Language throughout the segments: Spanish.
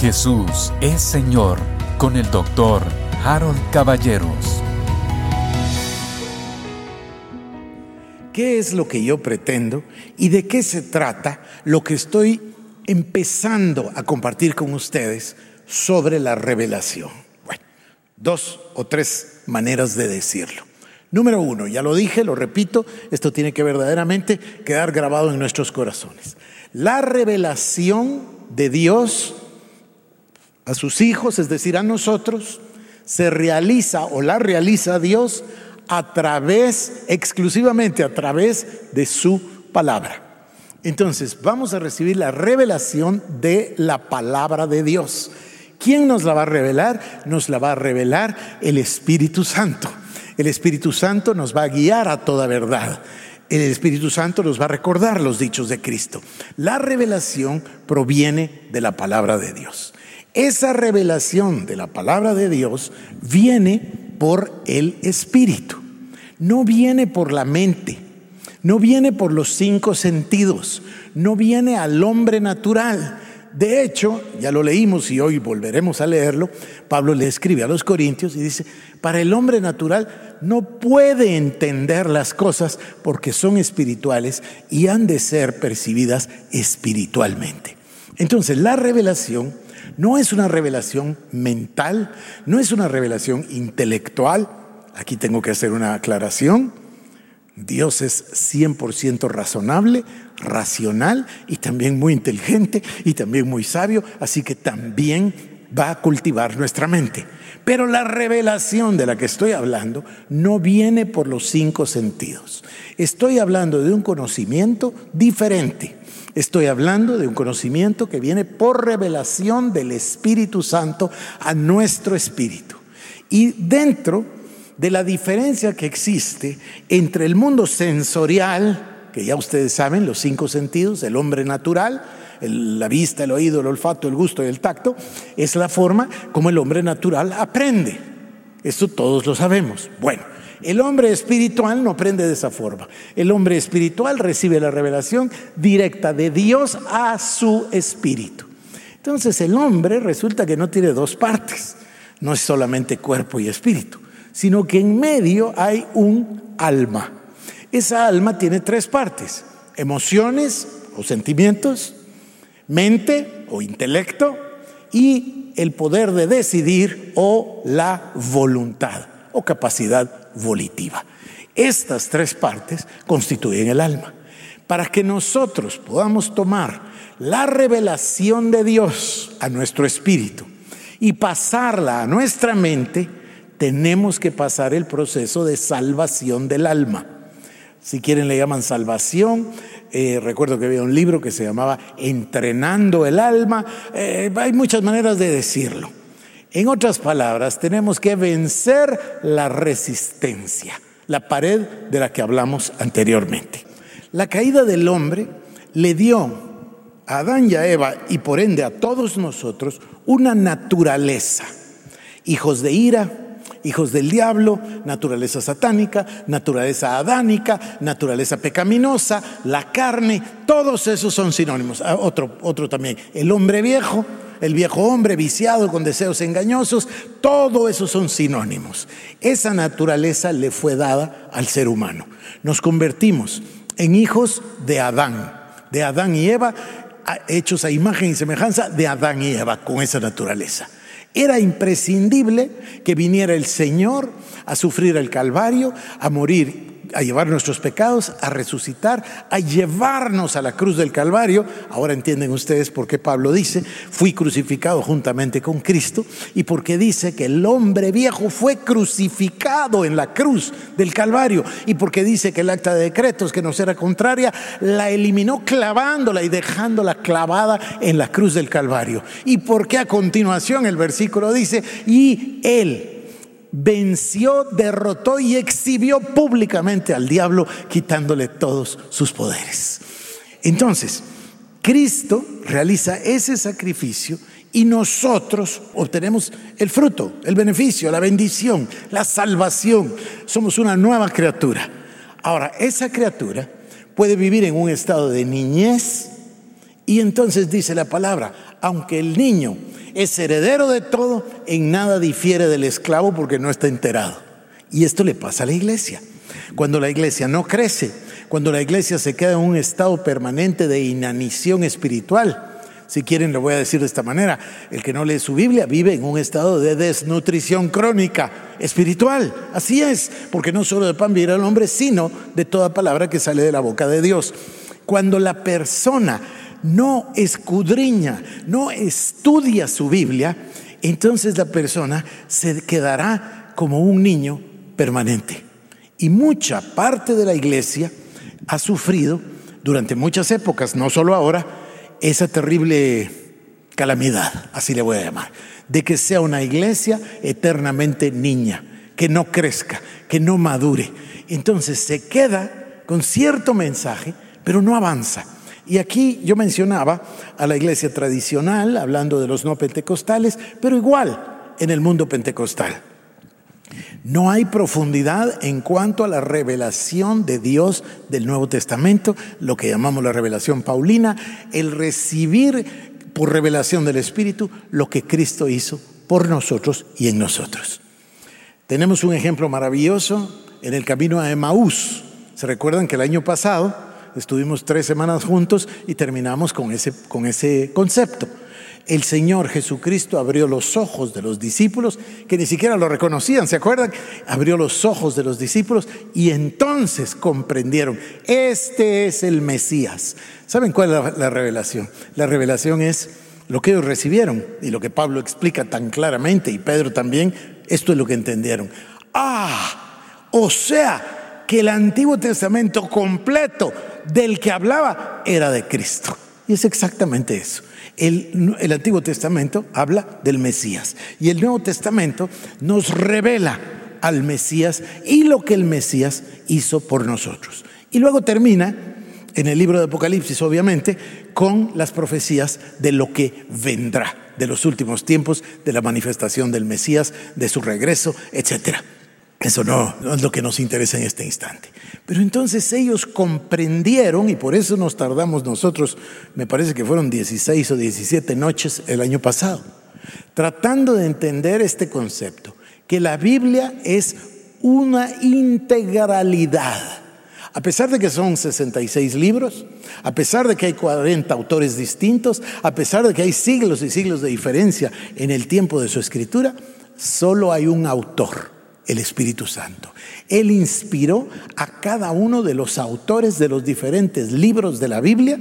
Jesús es Señor con el doctor Harold Caballeros. ¿Qué es lo que yo pretendo y de qué se trata lo que estoy empezando a compartir con ustedes sobre la revelación? Bueno, dos o tres maneras de decirlo. Número uno, ya lo dije, lo repito, esto tiene que verdaderamente quedar grabado en nuestros corazones. La revelación de Dios a sus hijos, es decir, a nosotros, se realiza o la realiza Dios a través, exclusivamente a través de su palabra. Entonces, vamos a recibir la revelación de la palabra de Dios. ¿Quién nos la va a revelar? Nos la va a revelar el Espíritu Santo. El Espíritu Santo nos va a guiar a toda verdad. El Espíritu Santo nos va a recordar los dichos de Cristo. La revelación proviene de la palabra de Dios. Esa revelación de la palabra de Dios viene por el Espíritu, no viene por la mente, no viene por los cinco sentidos, no viene al hombre natural. De hecho, ya lo leímos y hoy volveremos a leerlo, Pablo le escribe a los Corintios y dice, para el hombre natural no puede entender las cosas porque son espirituales y han de ser percibidas espiritualmente. Entonces, la revelación no es una revelación mental, no es una revelación intelectual. Aquí tengo que hacer una aclaración. Dios es 100% razonable, racional y también muy inteligente y también muy sabio, así que también va a cultivar nuestra mente. Pero la revelación de la que estoy hablando no viene por los cinco sentidos. Estoy hablando de un conocimiento diferente. Estoy hablando de un conocimiento que viene por revelación del Espíritu Santo a nuestro espíritu. Y dentro de la diferencia que existe entre el mundo sensorial, que ya ustedes saben, los cinco sentidos, el hombre natural, la vista, el oído, el olfato, el gusto y el tacto, es la forma como el hombre natural aprende. Esto todos lo sabemos. Bueno, el hombre espiritual no aprende de esa forma. El hombre espiritual recibe la revelación directa de Dios a su espíritu. Entonces el hombre resulta que no tiene dos partes. No es solamente cuerpo y espíritu, sino que en medio hay un alma. Esa alma tiene tres partes. Emociones o sentimientos, mente o intelecto y el poder de decidir o la voluntad o capacidad volitiva. Estas tres partes constituyen el alma. Para que nosotros podamos tomar la revelación de Dios a nuestro espíritu y pasarla a nuestra mente, tenemos que pasar el proceso de salvación del alma. Si quieren le llaman salvación. Eh, recuerdo que había un libro que se llamaba Entrenando el alma. Eh, hay muchas maneras de decirlo. En otras palabras, tenemos que vencer la resistencia, la pared de la que hablamos anteriormente. La caída del hombre le dio a Adán y a Eva y por ende a todos nosotros una naturaleza, hijos de ira, hijos del diablo, naturaleza satánica, naturaleza adánica, naturaleza pecaminosa, la carne, todos esos son sinónimos. Ah, otro, otro también, el hombre viejo, el viejo hombre viciado con deseos engañosos, todo eso son sinónimos. Esa naturaleza le fue dada al ser humano. Nos convertimos en hijos de Adán, de Adán y Eva, hechos a imagen y semejanza de Adán y Eva con esa naturaleza. Era imprescindible que viniera el Señor a sufrir el Calvario, a morir a llevar nuestros pecados, a resucitar, a llevarnos a la cruz del Calvario. Ahora entienden ustedes por qué Pablo dice, fui crucificado juntamente con Cristo y porque dice que el hombre viejo fue crucificado en la cruz del Calvario y porque dice que el acta de decretos que nos era contraria la eliminó clavándola y dejándola clavada en la cruz del Calvario. Y porque a continuación el versículo dice, y él venció, derrotó y exhibió públicamente al diablo, quitándole todos sus poderes. Entonces, Cristo realiza ese sacrificio y nosotros obtenemos el fruto, el beneficio, la bendición, la salvación. Somos una nueva criatura. Ahora, esa criatura puede vivir en un estado de niñez y entonces dice la palabra, aunque el niño es heredero de todo, en nada difiere del esclavo porque no está enterado. Y esto le pasa a la iglesia. Cuando la iglesia no crece, cuando la iglesia se queda en un estado permanente de inanición espiritual, si quieren, lo voy a decir de esta manera. El que no lee su Biblia vive en un estado de desnutrición crónica espiritual. Así es, porque no solo de pan vivirá el hombre, sino de toda palabra que sale de la boca de Dios. Cuando la persona no escudriña, no estudia su Biblia, entonces la persona se quedará como un niño permanente. Y mucha parte de la iglesia ha sufrido durante muchas épocas, no solo ahora, esa terrible calamidad, así le voy a llamar, de que sea una iglesia eternamente niña, que no crezca, que no madure. Entonces se queda con cierto mensaje, pero no avanza. Y aquí yo mencionaba a la iglesia tradicional, hablando de los no pentecostales, pero igual en el mundo pentecostal. No hay profundidad en cuanto a la revelación de Dios del Nuevo Testamento, lo que llamamos la revelación paulina, el recibir por revelación del Espíritu lo que Cristo hizo por nosotros y en nosotros. Tenemos un ejemplo maravilloso en el camino a Emaús. ¿Se recuerdan que el año pasado estuvimos tres semanas juntos y terminamos con ese, con ese concepto? el Señor Jesucristo abrió los ojos de los discípulos, que ni siquiera lo reconocían, ¿se acuerdan? Abrió los ojos de los discípulos y entonces comprendieron, este es el Mesías. ¿Saben cuál es la, revelación? La revelación es lo que ellos recibieron y lo que Pablo explica tan claramente y Pedro también, esto es lo que entendieron. Ah, o sea que el Antiguo Testamento completo del que hablaba era de Cristo. Y es exactamente eso. El, Antiguo Testamento habla del Mesías y el Nuevo Testamento nos revela al Mesías y lo que el Mesías hizo por nosotros. Y luego termina en el libro de Apocalipsis, obviamente, con las profecías de lo que vendrá, de los últimos tiempos, de la manifestación del Mesías, de su regreso, etcétera. Eso no, es lo que nos interesa en este instante. Pero entonces ellos comprendieron, y por eso nos tardamos nosotros, me parece que fueron 16 o 17 noches el año pasado, tratando de entender este concepto, que la Biblia es una integralidad. A pesar de que son 66 libros, a pesar de que hay 40 autores distintos, a pesar de que hay siglos y siglos de diferencia en el tiempo de su escritura, solo hay un autor el Espíritu Santo. Él inspiró a cada uno de los autores de los diferentes libros de la Biblia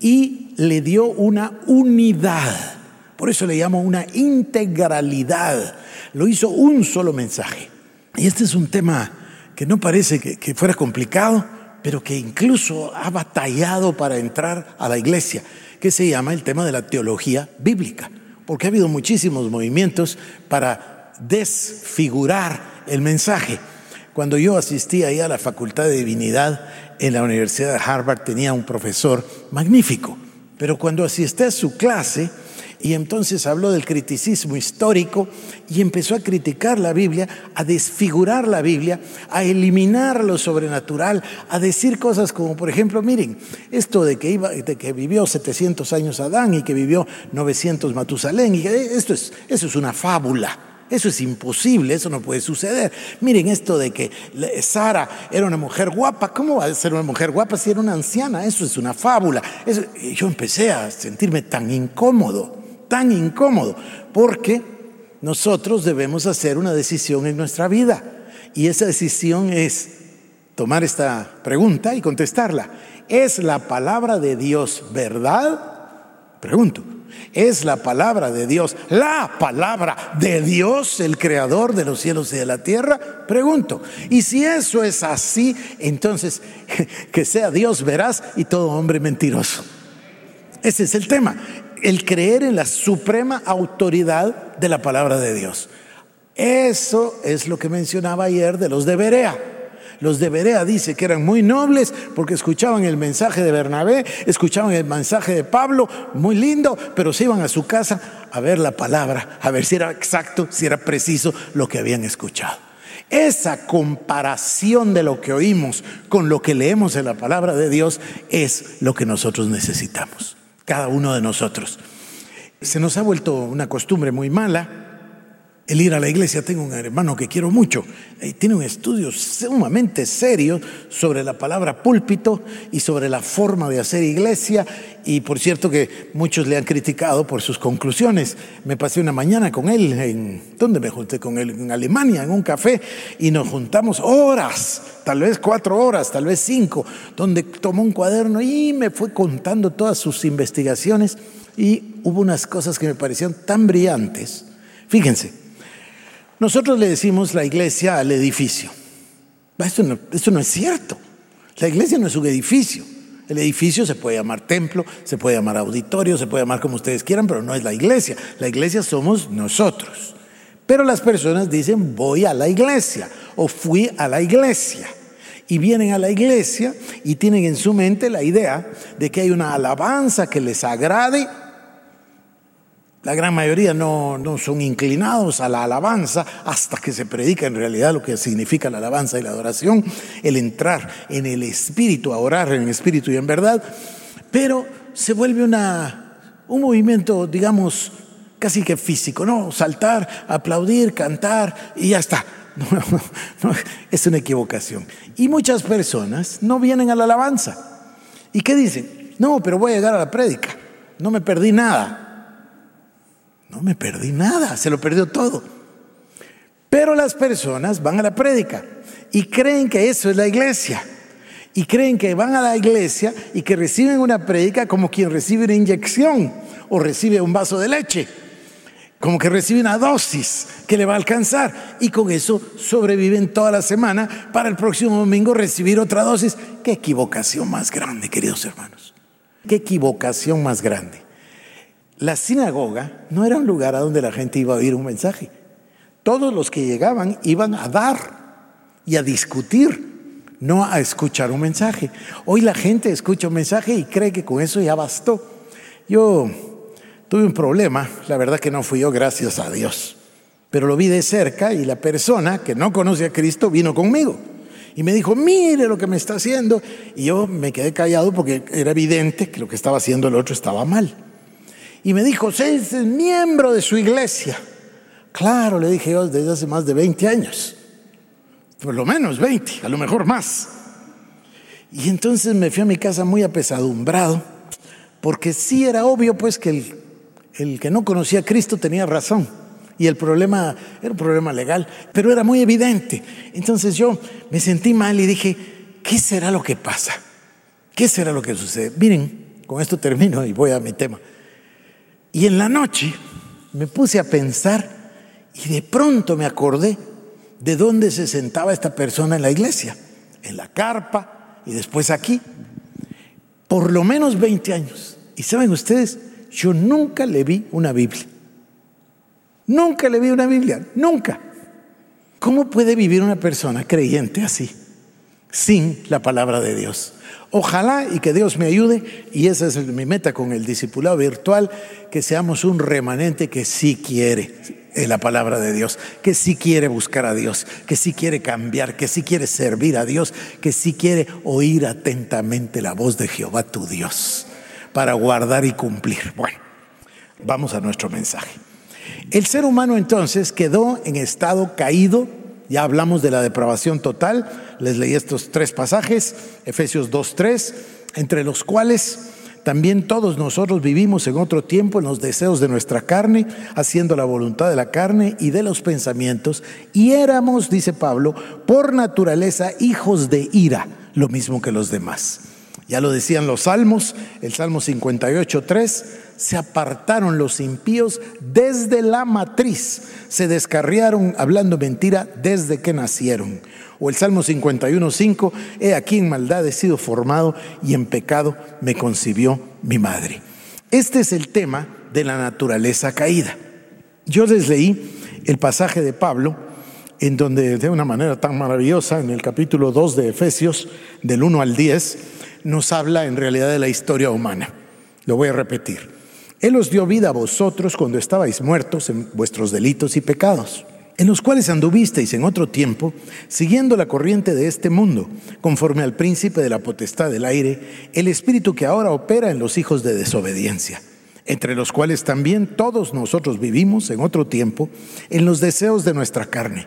y le dio una unidad. Por eso le llamo una integralidad. Lo hizo un solo mensaje. Y este es un tema que no parece que, fuera complicado, pero que incluso ha batallado para entrar a la iglesia, que se llama el tema de la teología bíblica. Porque ha habido muchísimos movimientos para desfigurar el mensaje. Cuando yo asistí ahí a la Facultad de Divinidad en la Universidad de Harvard tenía un profesor magnífico, pero cuando asistí a su clase y entonces habló del criticismo histórico y empezó a criticar la Biblia, a desfigurar la Biblia, a eliminar lo sobrenatural, a decir cosas como, por ejemplo, miren, esto de que, iba, de que vivió 700 años Adán y que vivió 900 Matusalén, y esto es, eso es una fábula. Eso es imposible, eso no puede suceder. Miren esto de que Sara era una mujer guapa, ¿cómo va a ser una mujer guapa si era una anciana? Eso es una fábula. yo empecé a sentirme tan incómodo, tan incómodo, porque nosotros debemos hacer una decisión en nuestra vida. Y esa decisión es tomar esta pregunta y contestarla. ¿Es la palabra de Dios verdad? Pregunto. Es la palabra de Dios, la palabra de Dios, el creador de los cielos y de la tierra? Pregunto. Y si eso es así, entonces que sea Dios veraz y todo hombre mentiroso. Ese es el tema, el creer en la suprema autoridad de la palabra de Dios. Eso es lo que mencionaba ayer de los de Berea. Los de Berea dice que eran muy nobles porque escuchaban el mensaje de Bernabé, escuchaban el mensaje de Pablo, muy lindo, pero se iban a su casa a ver la palabra, a ver si era exacto, si era preciso lo que habían escuchado. Esa comparación de lo que oímos con lo que leemos en la palabra de Dios es lo que nosotros necesitamos, cada uno de nosotros. Se nos ha vuelto una costumbre muy mala el ir a la iglesia. Tengo un hermano que quiero mucho. Tiene un estudio sumamente serio sobre la palabra púlpito y sobre la forma de hacer iglesia. Y por cierto que muchos le han criticado por sus conclusiones. Me pasé una mañana con él en... ¿Dónde me junté con él? En Alemania, en un café. Y nos juntamos horas, tal vez cuatro horas, tal vez cinco, donde tomó un cuaderno y me fue contando todas sus investigaciones. Y hubo unas cosas que me parecieron tan brillantes. Fíjense, nosotros le decimos la iglesia al edificio. Esto no, esto no es cierto. La iglesia no es un edificio. El edificio se puede llamar templo, se puede llamar auditorio, se puede llamar como ustedes quieran, pero no es la iglesia. La iglesia somos nosotros. Pero las personas dicen voy a la iglesia o fui a la iglesia. Y vienen a la iglesia y tienen en su mente la idea de que hay una alabanza que les agrade la gran mayoría no, son inclinados a la alabanza hasta que se predica en realidad lo que significa la alabanza y la adoración, el entrar en el espíritu, a orar en el espíritu y en verdad, pero se vuelve una, un movimiento, digamos, casi que físico, ¿no? Saltar, aplaudir, cantar y ya está. es una equivocación. Y muchas personas no vienen a la alabanza. ¿Y qué dicen? No, pero voy a llegar a la prédica, no me perdí nada. No me perdí nada, se lo perdió todo. Pero las personas van a la prédica y creen que eso es la iglesia. Y creen que van a la iglesia y que reciben una prédica como quien recibe una inyección o recibe un vaso de leche. Como que recibe una dosis que le va a alcanzar. Y con eso sobreviven toda la semana para el próximo domingo recibir otra dosis. Qué equivocación más grande, queridos hermanos. Qué equivocación más grande. La sinagoga no era un lugar a donde la gente iba a oír un mensaje. Todos los que llegaban iban a dar y a discutir, no a escuchar un mensaje. Hoy la gente escucha un mensaje y cree que con eso ya bastó. Yo tuve un problema, la verdad que no fui yo, gracias a Dios. Pero lo vi de cerca y la persona que no conoce a Cristo vino conmigo. Y me dijo, mire lo que me está haciendo. Y yo me quedé callado porque era evidente que lo que estaba haciendo el otro estaba mal y me dijo, es miembro de su iglesia. Claro, le dije yo desde hace más de 20 años, por lo menos 20, a lo mejor más. Y entonces me fui a mi casa muy apesadumbrado, porque sí era obvio pues que el, el que no conocía a Cristo tenía razón. Y el problema era un problema legal, pero era muy evidente. Entonces yo me sentí mal y dije, ¿qué será lo que pasa? ¿Qué será lo que sucede? Miren, con esto termino y voy a mi tema. Y en la noche me puse a pensar y de pronto me acordé de dónde se sentaba esta persona en la iglesia, en la carpa y después aquí, por lo menos 20 años. Y saben ustedes, yo nunca le vi una Biblia. Nunca le vi una Biblia, nunca. ¿Cómo puede vivir una persona creyente así, sin la palabra de Dios? Ojalá y que Dios me ayude, y esa es mi meta con el discipulado virtual, que seamos un remanente que sí quiere en la palabra de Dios, que sí quiere buscar a Dios, que sí quiere cambiar, que sí quiere servir a Dios, que sí quiere oír atentamente la voz de Jehová tu Dios, para guardar y cumplir. Bueno, vamos a nuestro mensaje. El ser humano entonces quedó en estado caído ya hablamos de la depravación total, les leí estos tres pasajes, Efesios 2.3, entre los cuales también todos nosotros vivimos en otro tiempo en los deseos de nuestra carne, haciendo la voluntad de la carne y de los pensamientos, y éramos, dice Pablo, por naturaleza hijos de ira, lo mismo que los demás. Ya lo decían los salmos, el Salmo 58.3, se apartaron los impíos desde la matriz, se descarriaron hablando mentira desde que nacieron. O el Salmo 51.5, he aquí en maldad he sido formado y en pecado me concibió mi madre. Este es el tema de la naturaleza caída. Yo les leí el pasaje de Pablo, en donde de una manera tan maravillosa, en el capítulo 2 de Efesios, del 1 al 10, nos habla en realidad de la historia humana. Lo voy a repetir. Él os dio vida a vosotros cuando estabais muertos en vuestros delitos y pecados, en los cuales anduvisteis en otro tiempo, siguiendo la corriente de este mundo, conforme al príncipe de la potestad del aire, el espíritu que ahora opera en los hijos de desobediencia entre los cuales también todos nosotros vivimos en otro tiempo en los deseos de nuestra carne,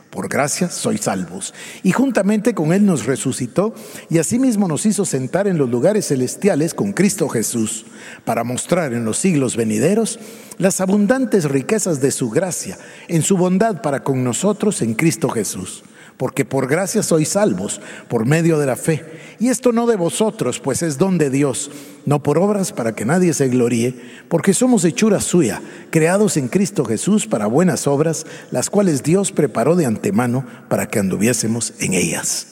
por gracia sois salvos. Y juntamente con Él nos resucitó y asimismo nos hizo sentar en los lugares celestiales con Cristo Jesús, para mostrar en los siglos venideros las abundantes riquezas de su gracia, en su bondad para con nosotros en Cristo Jesús porque por gracia sois salvos por medio de la fe. Y esto no de vosotros, pues es don de Dios, no por obras para que nadie se gloríe, porque somos hechura suya, creados en Cristo Jesús para buenas obras, las cuales Dios preparó de antemano para que anduviésemos en ellas.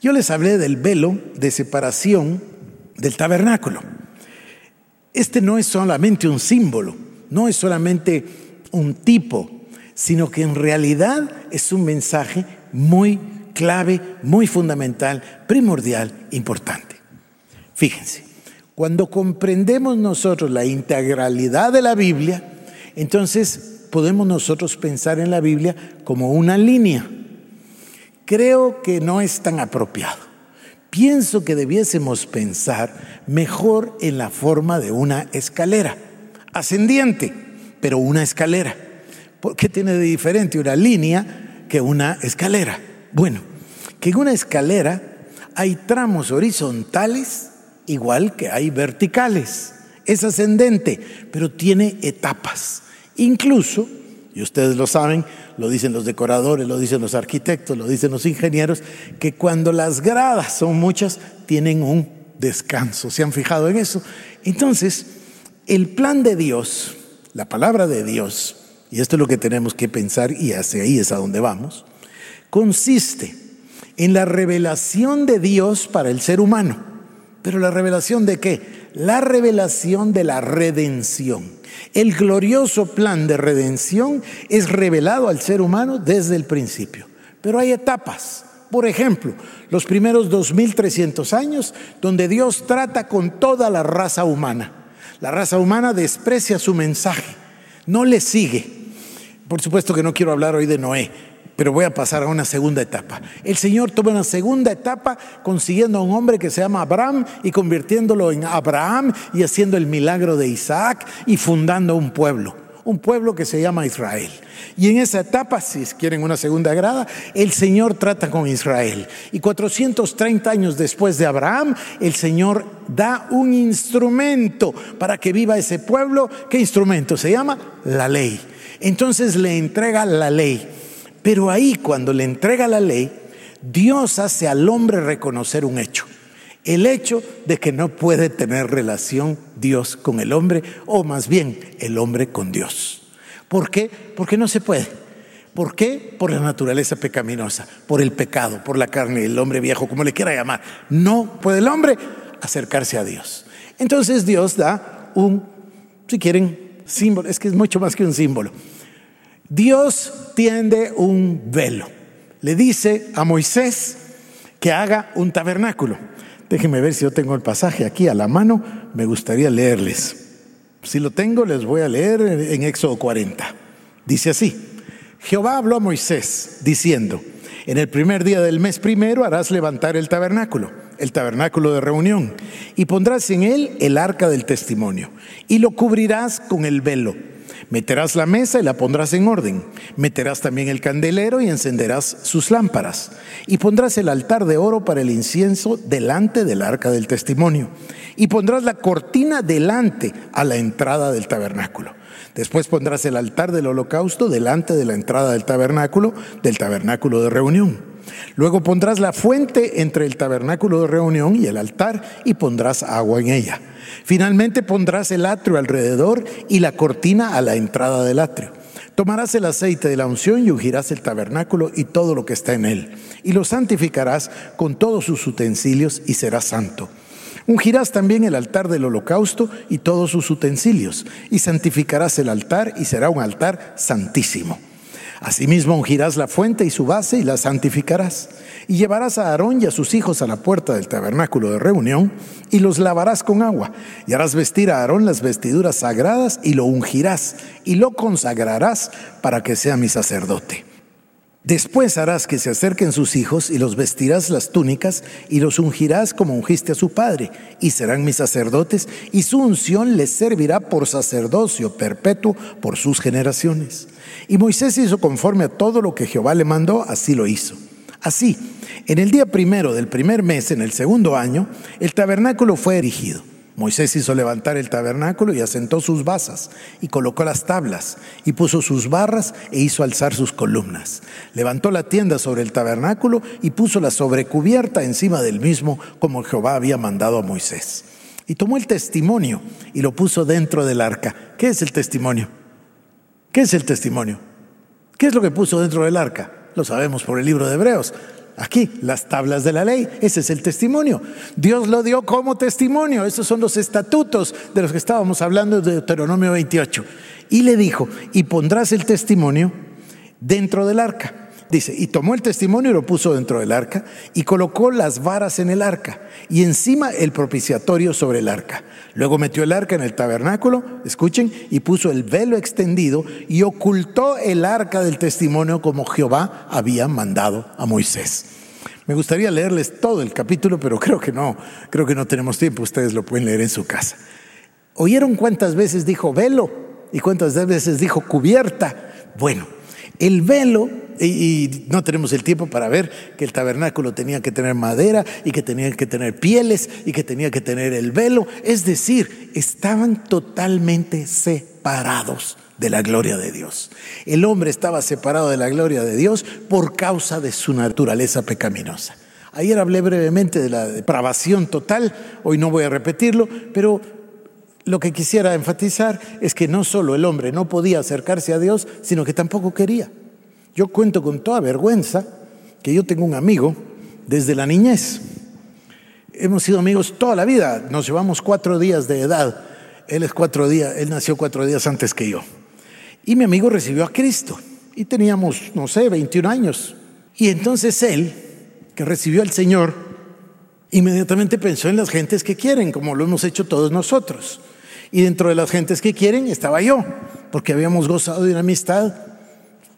Yo les hablé del velo de separación del tabernáculo. Este no es solamente un símbolo, no es solamente un tipo, sino que en realidad es un mensaje muy clave, muy fundamental, primordial, importante. Fíjense, cuando comprendemos nosotros la integralidad de la Biblia, entonces podemos nosotros pensar en la Biblia como una línea. Creo que no es tan apropiado. Pienso que debiésemos pensar mejor en la forma de una escalera, ascendiente, pero una escalera. ¿Qué tiene de diferente una línea que una escalera. Bueno, que en una escalera hay tramos horizontales igual que hay verticales. Es ascendente, pero tiene etapas. Incluso, y ustedes lo saben, lo dicen los decoradores, lo dicen los arquitectos, lo dicen los ingenieros, que cuando las gradas son muchas, tienen un descanso. ¿Se han fijado en eso? Entonces, el plan de Dios, la palabra de Dios, y esto es lo que tenemos que pensar y hacia ahí es a donde vamos, consiste en la revelación de Dios para el ser humano. ¿Pero la revelación de qué? La revelación de la redención. El glorioso plan de redención es revelado al ser humano desde el principio. Pero hay etapas. Por ejemplo, los primeros 2300 años donde Dios trata con toda la raza humana. La raza humana desprecia su mensaje, no le sigue, por supuesto que no quiero hablar hoy de Noé, pero voy a pasar a una segunda etapa. El Señor toma una segunda etapa consiguiendo a un hombre que se llama Abraham y convirtiéndolo en Abraham y haciendo el milagro de Isaac y fundando un pueblo, un pueblo que se llama Israel. Y en esa etapa, si quieren una segunda grada, el Señor trata con Israel. Y 430 años después de Abraham, el Señor da un instrumento para que viva ese pueblo. ¿Qué instrumento? Se llama la ley. Entonces le entrega la ley. Pero ahí cuando le entrega la ley, Dios hace al hombre reconocer un hecho. El hecho de que no puede tener relación Dios con el hombre, o más bien el hombre con Dios. ¿Por qué? Porque no se puede. ¿Por qué? Por la naturaleza pecaminosa, por el pecado, por la carne, el hombre viejo, como le quiera llamar. No puede el hombre acercarse a Dios. Entonces Dios da un, si quieren, símbolo, es que es mucho más que un símbolo. Dios tiende un velo. Le dice a Moisés que haga un tabernáculo. Déjenme ver si yo tengo el pasaje aquí a la mano. Me gustaría leerles. Si lo tengo, les voy a leer en Éxodo 40. Dice así, Jehová habló a Moisés diciendo, en el primer día del mes primero harás levantar el tabernáculo el tabernáculo de reunión, y pondrás en él el arca del testimonio, y lo cubrirás con el velo. Meterás la mesa y la pondrás en orden. Meterás también el candelero y encenderás sus lámparas. Y pondrás el altar de oro para el incienso delante del arca del testimonio. Y pondrás la cortina delante a la entrada del tabernáculo. Después pondrás el altar del holocausto delante de la entrada del tabernáculo, del tabernáculo de reunión. Luego pondrás la fuente entre el tabernáculo de reunión y el altar y pondrás agua en ella. Finalmente pondrás el atrio alrededor y la cortina a la entrada del atrio. Tomarás el aceite de la unción y ungirás el tabernáculo y todo lo que está en él, y lo santificarás con todos sus utensilios y será santo. Ungirás también el altar del holocausto y todos sus utensilios, y santificarás el altar y será un altar santísimo. Asimismo ungirás la fuente y su base y la santificarás. Y llevarás a Aarón y a sus hijos a la puerta del tabernáculo de reunión y los lavarás con agua. Y harás vestir a Aarón las vestiduras sagradas y lo ungirás y lo consagrarás para que sea mi sacerdote. Después harás que se acerquen sus hijos y los vestirás las túnicas y los ungirás como ungiste a su padre, y serán mis sacerdotes, y su unción les servirá por sacerdocio perpetuo por sus generaciones. Y Moisés hizo conforme a todo lo que Jehová le mandó, así lo hizo. Así, en el día primero del primer mes, en el segundo año, el tabernáculo fue erigido. Moisés hizo levantar el tabernáculo y asentó sus basas y colocó las tablas y puso sus barras e hizo alzar sus columnas. Levantó la tienda sobre el tabernáculo y puso la sobrecubierta encima del mismo como Jehová había mandado a Moisés. Y tomó el testimonio y lo puso dentro del arca. ¿Qué es el testimonio? ¿Qué es el testimonio? ¿Qué es lo que puso dentro del arca? Lo sabemos por el libro de Hebreos. Aquí, las tablas de la ley, ese es el testimonio. Dios lo dio como testimonio, esos son los estatutos de los que estábamos hablando de Deuteronomio 28. Y le dijo, y pondrás el testimonio dentro del arca. Dice, y tomó el testimonio y lo puso dentro del arca y colocó las varas en el arca y encima el propiciatorio sobre el arca. Luego metió el arca en el tabernáculo, escuchen, y puso el velo extendido y ocultó el arca del testimonio como Jehová había mandado a Moisés. Me gustaría leerles todo el capítulo, pero creo que no, creo que no tenemos tiempo, ustedes lo pueden leer en su casa. ¿Oyeron cuántas veces dijo velo y cuántas veces dijo cubierta? Bueno, el velo y, no tenemos el tiempo para ver que el tabernáculo tenía que tener madera y que tenía que tener pieles y que tenía que tener el velo. Es decir, estaban totalmente separados de la gloria de Dios. El hombre estaba separado de la gloria de Dios por causa de su naturaleza pecaminosa. Ayer hablé brevemente de la depravación total, hoy no voy a repetirlo, pero lo que quisiera enfatizar es que no solo el hombre no podía acercarse a Dios, sino que tampoco quería. Yo cuento con toda vergüenza que yo tengo un amigo desde la niñez. Hemos sido amigos toda la vida, nos llevamos cuatro días de edad. Él es cuatro días, él nació cuatro días antes que yo. Y mi amigo recibió a Cristo. Y teníamos, no sé, 21 años. Y entonces él, que recibió al Señor, inmediatamente pensó en las gentes que quieren, como lo hemos hecho todos nosotros. Y dentro de las gentes que quieren estaba yo, porque habíamos gozado de una amistad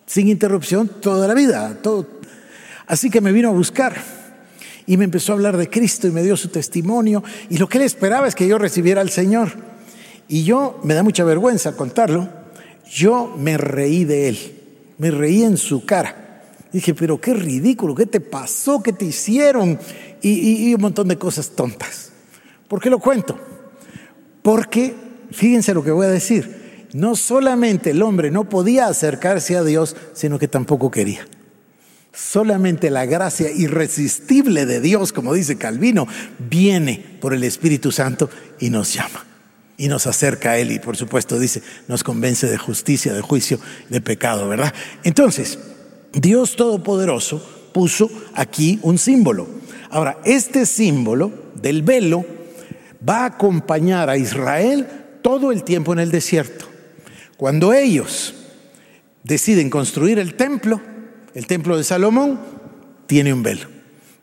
sin interrupción toda la vida. Así que me vino a buscar y me empezó a hablar de Cristo y me dio su testimonio y lo que él esperaba es que yo recibiera al Señor. Y yo, me da mucha vergüenza contarlo, yo me reí de él, me reí en su cara. Dije, pero qué ridículo, ¿qué te pasó? ¿Qué te hicieron? Y, y un montón de cosas tontas. ¿Por qué lo cuento? Porque, fíjense lo que voy a decir, no solamente el hombre no podía acercarse a Dios, sino que tampoco quería. Solamente la gracia irresistible de Dios, como dice Calvino, viene por el Espíritu Santo y nos llama. Y nos acerca a Él y por supuesto dice, nos convence de justicia, de juicio, de pecado, ¿verdad? Entonces, Dios Todopoderoso puso aquí un símbolo. Ahora, este símbolo del velo va a acompañar a Israel todo el tiempo en el desierto. Cuando ellos deciden construir el templo, el templo de Salomón tiene un velo.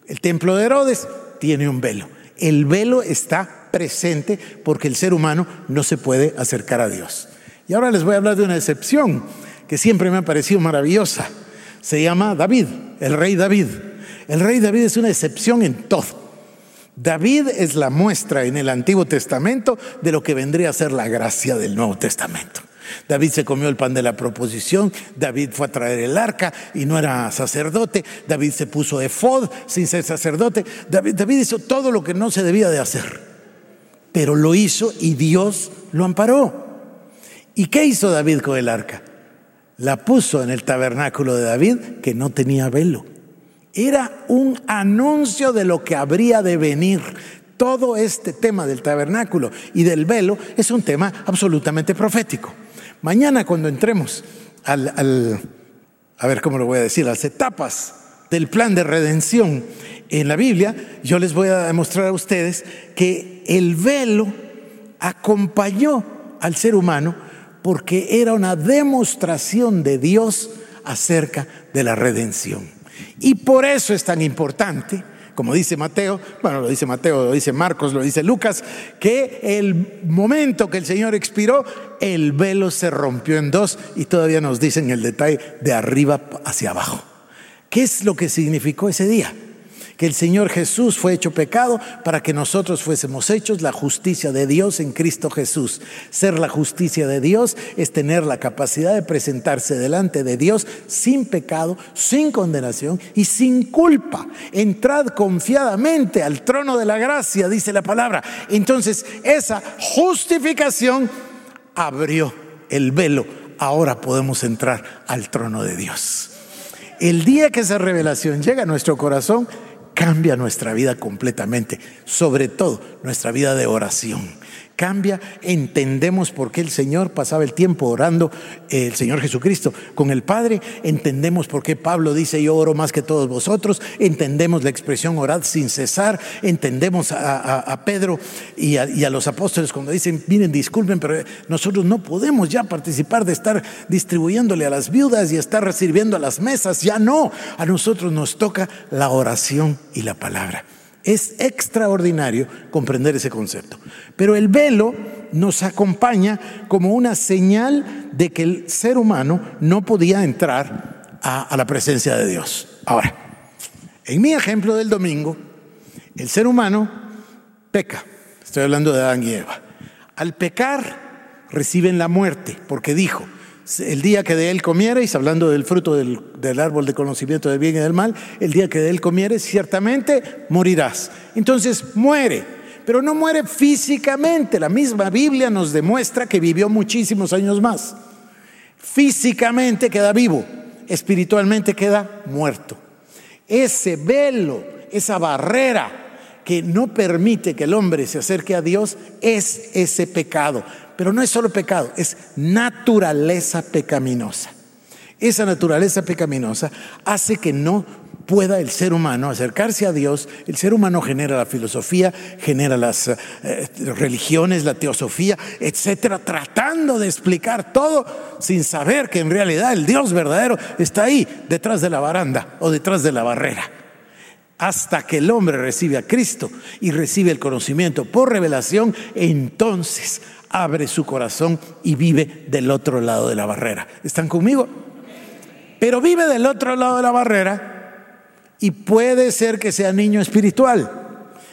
El templo de Herodes tiene un velo. El velo está presente porque el ser humano no se puede acercar a Dios. Y ahora les voy a hablar de una excepción que siempre me ha parecido maravillosa. Se llama David, el rey David. El rey David es una excepción en todo. David es la muestra en el Antiguo Testamento de lo que vendría a ser la gracia del Nuevo Testamento. David se comió el pan de la proposición, David fue a traer el arca y no era sacerdote, David se puso efod sin ser sacerdote, David, David hizo todo lo que no se debía de hacer, pero lo hizo y Dios lo amparó. ¿Y qué hizo David con el arca? La puso en el tabernáculo de David que no tenía velo. Era un anuncio de lo que habría de venir. Todo este tema del tabernáculo y del velo es un tema absolutamente profético. Mañana cuando entremos al, a ver cómo lo voy a decir, las etapas del plan de redención en la Biblia, yo les voy a demostrar a ustedes que el velo acompañó al ser humano porque era una demostración de Dios acerca de la redención. Y por eso es tan importante como dice Mateo, bueno, lo dice Mateo, lo dice Marcos, lo dice Lucas, que el momento que el Señor expiró, el velo se rompió en dos y todavía nos dicen el detalle de arriba hacia abajo. ¿Qué es lo que significó ese día? Que el Señor Jesús fue hecho pecado para que nosotros fuésemos hechos la justicia de Dios en Cristo Jesús. Ser la justicia de Dios es tener la capacidad de presentarse delante de Dios sin pecado, sin condenación y sin culpa. Entrad confiadamente al trono de la gracia, dice la palabra. Entonces, esa justificación abrió el velo. Ahora podemos entrar al trono de Dios. El día que esa revelación llega a nuestro corazón, cambia nuestra vida completamente, sobre todo nuestra vida de oración cambia, entendemos por qué el Señor pasaba el tiempo orando, el Señor Jesucristo, con el Padre, entendemos por qué Pablo dice yo oro más que todos vosotros, entendemos la expresión orad sin cesar, entendemos a, Pedro y a, y a, los apóstoles cuando dicen, miren, disculpen, pero nosotros no podemos ya participar de estar distribuyéndole a las viudas y estar sirviendo a las mesas, ya no, a nosotros nos toca la oración y la palabra. Es extraordinario comprender ese concepto. Pero el velo nos acompaña como una señal de que el ser humano no podía entrar a, la presencia de Dios. Ahora, en mi ejemplo del domingo, el ser humano peca. Estoy hablando de Adán y Eva. Al pecar reciben la muerte, porque dijo, el día que de él comiereis, hablando del fruto del, árbol de conocimiento del bien y del mal, el día que de él comieres, ciertamente morirás. Entonces muere, pero no muere físicamente. La misma Biblia nos demuestra que vivió muchísimos años más. Físicamente queda vivo, espiritualmente queda muerto. Ese velo, esa barrera que no permite que el hombre se acerque a Dios es ese pecado. Pero no es solo pecado, es naturaleza pecaminosa. Esa naturaleza pecaminosa hace que no pueda el ser humano acercarse a Dios. El ser humano genera la filosofía, genera las eh, religiones, la teosofía, etcétera, tratando de explicar todo sin saber que en realidad el Dios verdadero está ahí, detrás de la baranda o detrás de la barrera. Hasta que el hombre recibe a Cristo y recibe el conocimiento por revelación, entonces abre su corazón y vive del otro lado de la barrera. ¿Están conmigo? Pero vive del otro lado de la barrera y puede ser que sea niño espiritual.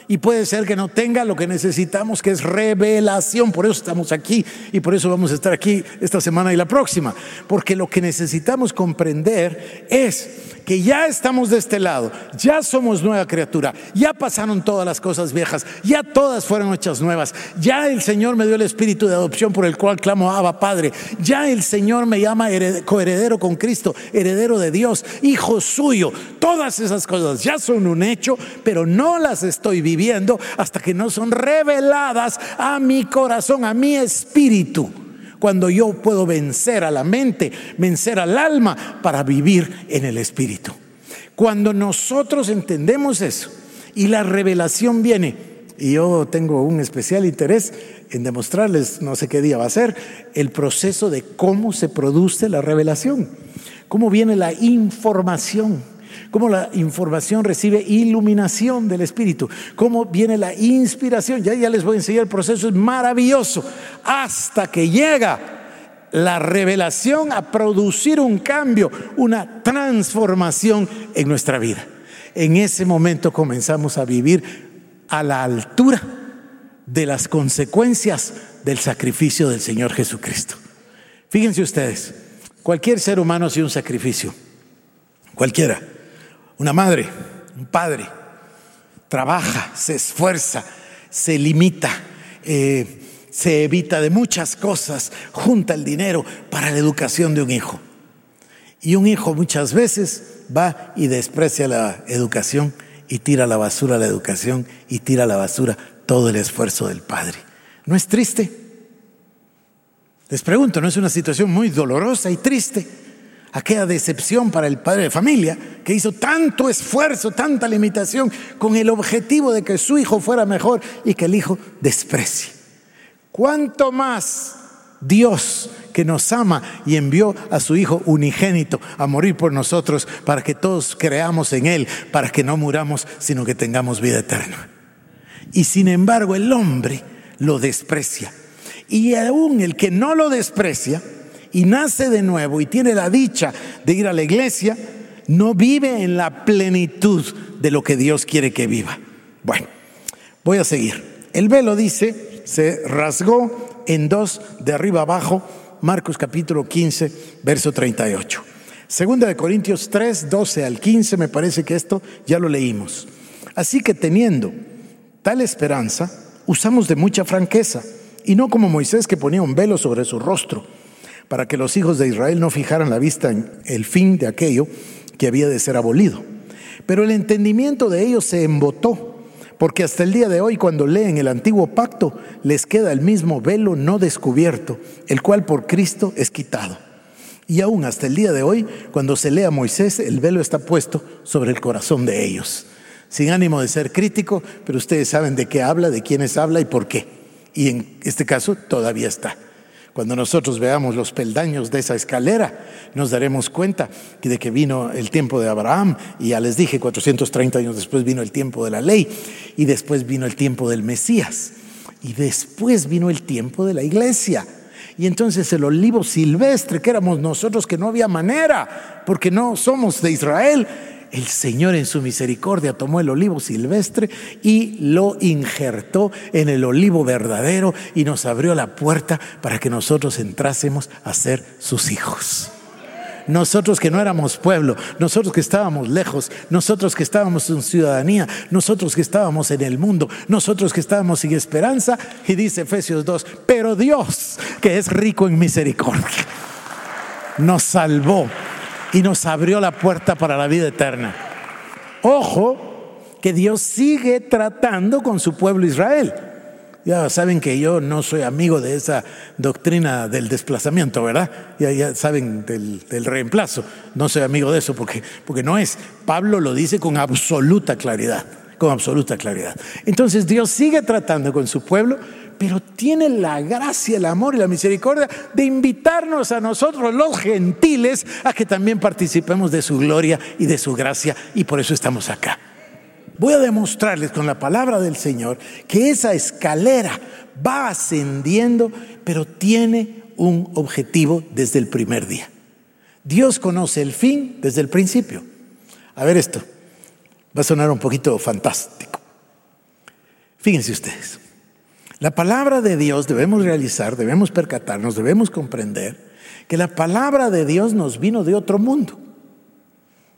Y puede ser que no tenga lo que necesitamos, que es revelación. Por eso estamos aquí y por eso vamos a estar aquí esta semana y la próxima. Porque lo que necesitamos comprender es que ya estamos de este lado, ya somos nueva criatura, ya pasaron todas las cosas viejas, ya todas fueron hechas nuevas, ya el Señor me dio el espíritu de adopción por el cual clamo Abba Padre, ya el Señor me llama coheredero con Cristo, heredero de Dios, hijo suyo, todas esas cosas ya son un hecho, pero no las estoy viviendo hasta que no son reveladas a mi corazón, a mi espíritu cuando yo puedo vencer a la mente, vencer al alma para vivir en el Espíritu. Cuando nosotros entendemos eso y la revelación viene, y yo tengo un especial interés en demostrarles, no sé qué día va a ser, el proceso de cómo se produce la revelación, cómo viene la información cómo la información recibe iluminación del Espíritu, cómo viene la inspiración. Ya, ya les voy a enseñar el proceso, es maravilloso, hasta que llega la revelación a producir un cambio, una transformación en nuestra vida. En ese momento comenzamos a vivir a la altura de las consecuencias del sacrificio del Señor Jesucristo. Fíjense ustedes, cualquier ser humano hace un sacrificio, cualquiera. Una madre, un padre, trabaja, se esfuerza, se limita, eh, se evita de muchas cosas, junta el dinero para la educación de un hijo. Y un hijo muchas veces va y desprecia la educación y tira la basura la educación y tira la basura todo el esfuerzo del padre. ¿No es triste? Les pregunto, ¿no es una situación muy dolorosa y triste? Aquella decepción para el padre de familia que hizo tanto esfuerzo, tanta limitación con el objetivo de que su hijo fuera mejor y que el hijo desprecie. ¿Cuánto más Dios que nos ama y envió a su Hijo unigénito a morir por nosotros para que todos creamos en Él, para que no muramos, sino que tengamos vida eterna. Y sin embargo el hombre lo desprecia. Y aún el que no lo desprecia y nace de nuevo y tiene la dicha de ir a la iglesia, no vive en la plenitud de lo que Dios quiere que viva. Bueno, voy a seguir. El velo dice, se rasgó en dos de arriba abajo Marcos capítulo 15, verso 38. Segunda de Corintios 3, 12 al 15, me parece que esto ya lo leímos. Así que teniendo tal esperanza, usamos de mucha franqueza, y no como Moisés que ponía un velo sobre su rostro, para que los hijos de Israel no fijaran la vista en el fin de aquello que había de ser abolido. Pero el entendimiento de ellos se embotó porque hasta el día de hoy cuando leen el antiguo pacto les queda el mismo velo no descubierto, el cual por Cristo es quitado. Y aún hasta el día de hoy, cuando se lee a Moisés, el velo está puesto sobre el corazón de ellos. Sin ánimo de ser crítico, pero ustedes saben de qué habla, de quiénes habla y por qué. Y en este caso todavía está. Cuando nosotros veamos los peldaños de esa escalera, nos daremos cuenta de que vino el tiempo de Abraham, y ya les dije, 430 años después vino el tiempo de la ley, y después vino el tiempo del Mesías, y después vino el tiempo de la iglesia. Y entonces el olivo silvestre, que éramos nosotros, que no había manera, porque no somos de Israel, el Señor en su misericordia tomó el olivo silvestre y lo injertó en el olivo verdadero y nos abrió la puerta para que nosotros entrásemos a ser sus hijos. Nosotros que no éramos pueblo, nosotros que estábamos lejos, nosotros que estábamos en ciudadanía, nosotros que estábamos en el mundo, nosotros que estábamos sin esperanza, y dice Efesios 2, pero Dios, que es rico en misericordia, nos salvó y nos abrió la puerta para la vida eterna. Ojo, que Dios sigue tratando con su pueblo Israel. Ya saben que yo no soy amigo de esa doctrina del desplazamiento, ¿verdad? Ya, saben del, del, reemplazo. No soy amigo de eso porque, porque no es. Pablo lo dice con absoluta claridad, con absoluta claridad. Entonces Dios sigue tratando con su pueblo, pero tiene la gracia, el amor y la misericordia de invitarnos a nosotros, los gentiles, a que también participemos de su gloria y de su gracia, y por eso estamos acá. Voy a demostrarles con la palabra del Señor que esa escalera va ascendiendo, pero tiene un objetivo desde el primer día. Dios conoce el fin desde el principio. A ver esto, va a sonar un poquito fantástico. Fíjense ustedes. La palabra de Dios debemos realizar, debemos percatarnos, debemos comprender que la palabra de Dios nos vino de otro mundo,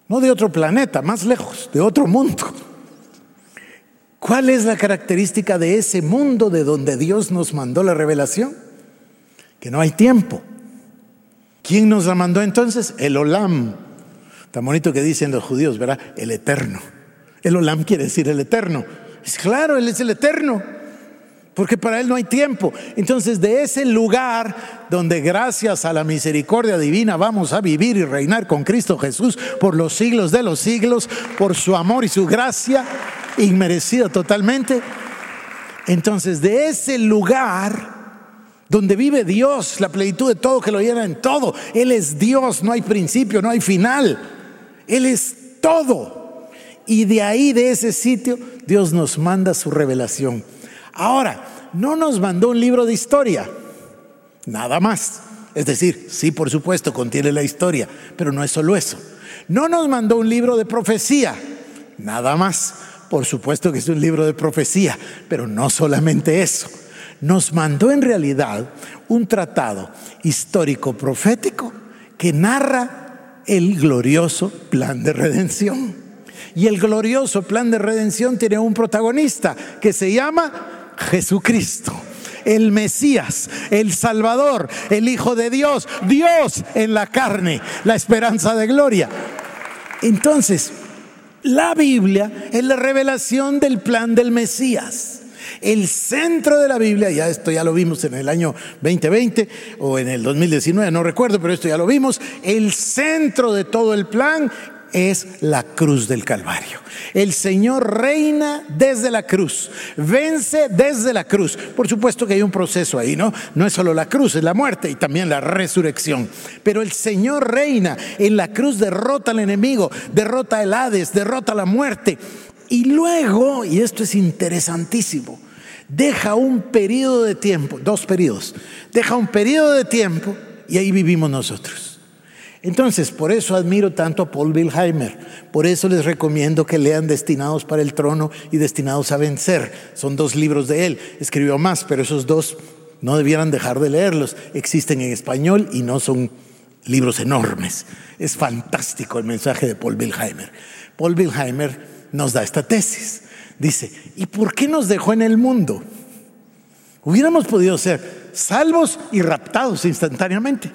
no de otro planeta, más lejos, de otro mundo. ¿Cuál es la característica de ese mundo de donde Dios nos mandó la revelación? Que no hay tiempo. ¿Quién nos la mandó entonces? El Olam. Tan bonito que dicen los judíos, ¿verdad? El eterno. El Olam quiere decir el eterno. Es claro, Él es el eterno porque para Él no hay tiempo. Entonces, de ese lugar donde gracias a la misericordia divina vamos a vivir y reinar con Cristo Jesús por los siglos de los siglos, por su amor y su gracia, inmerecida totalmente. Entonces, de ese lugar donde vive Dios, la plenitud de todo que lo llena en todo, Él es Dios, no hay principio, no hay final, Él es todo. Y de ahí, de ese sitio, Dios nos manda su revelación. Ahora, no nos mandó un libro de historia, nada más. Es decir, sí, por supuesto, contiene la historia, pero no es solo eso. No nos mandó un libro de profecía, nada más. Por supuesto que es un libro de profecía, pero no solamente eso. Nos mandó en realidad un tratado histórico profético que narra el glorioso plan de redención. Y el glorioso plan de redención tiene un protagonista que se llama Jesucristo, el Mesías, el Salvador, el Hijo de Dios, Dios en la carne, la esperanza de gloria. Entonces, la Biblia es la revelación del plan del Mesías. El centro de la Biblia, ya esto ya lo vimos en el año 2020 o en el 2019, no recuerdo, pero esto ya lo vimos, el centro de todo el plan es la cruz del Calvario. El Señor reina desde la cruz, vence desde la cruz. Por supuesto que hay un proceso ahí, ¿no? No es solo la cruz, es la muerte y también la resurrección. Pero el Señor reina en la cruz, derrota al enemigo, derrota el Hades, derrota la muerte. Y luego, y esto es interesantísimo, deja un periodo de tiempo, dos periodos, deja un periodo de tiempo y ahí vivimos nosotros. Entonces, por eso admiro tanto a Paul Wilheimer, por eso les recomiendo que lean Destinados para el Trono y Destinados a Vencer. Son dos libros de él, escribió más, pero esos dos no debieran dejar de leerlos. Existen en español y no son libros enormes. Es fantástico el mensaje de Paul Wilheimer. Paul Wilheimer nos da esta tesis. Dice, ¿y por qué nos dejó en el mundo? Hubiéramos podido ser salvos y raptados instantáneamente.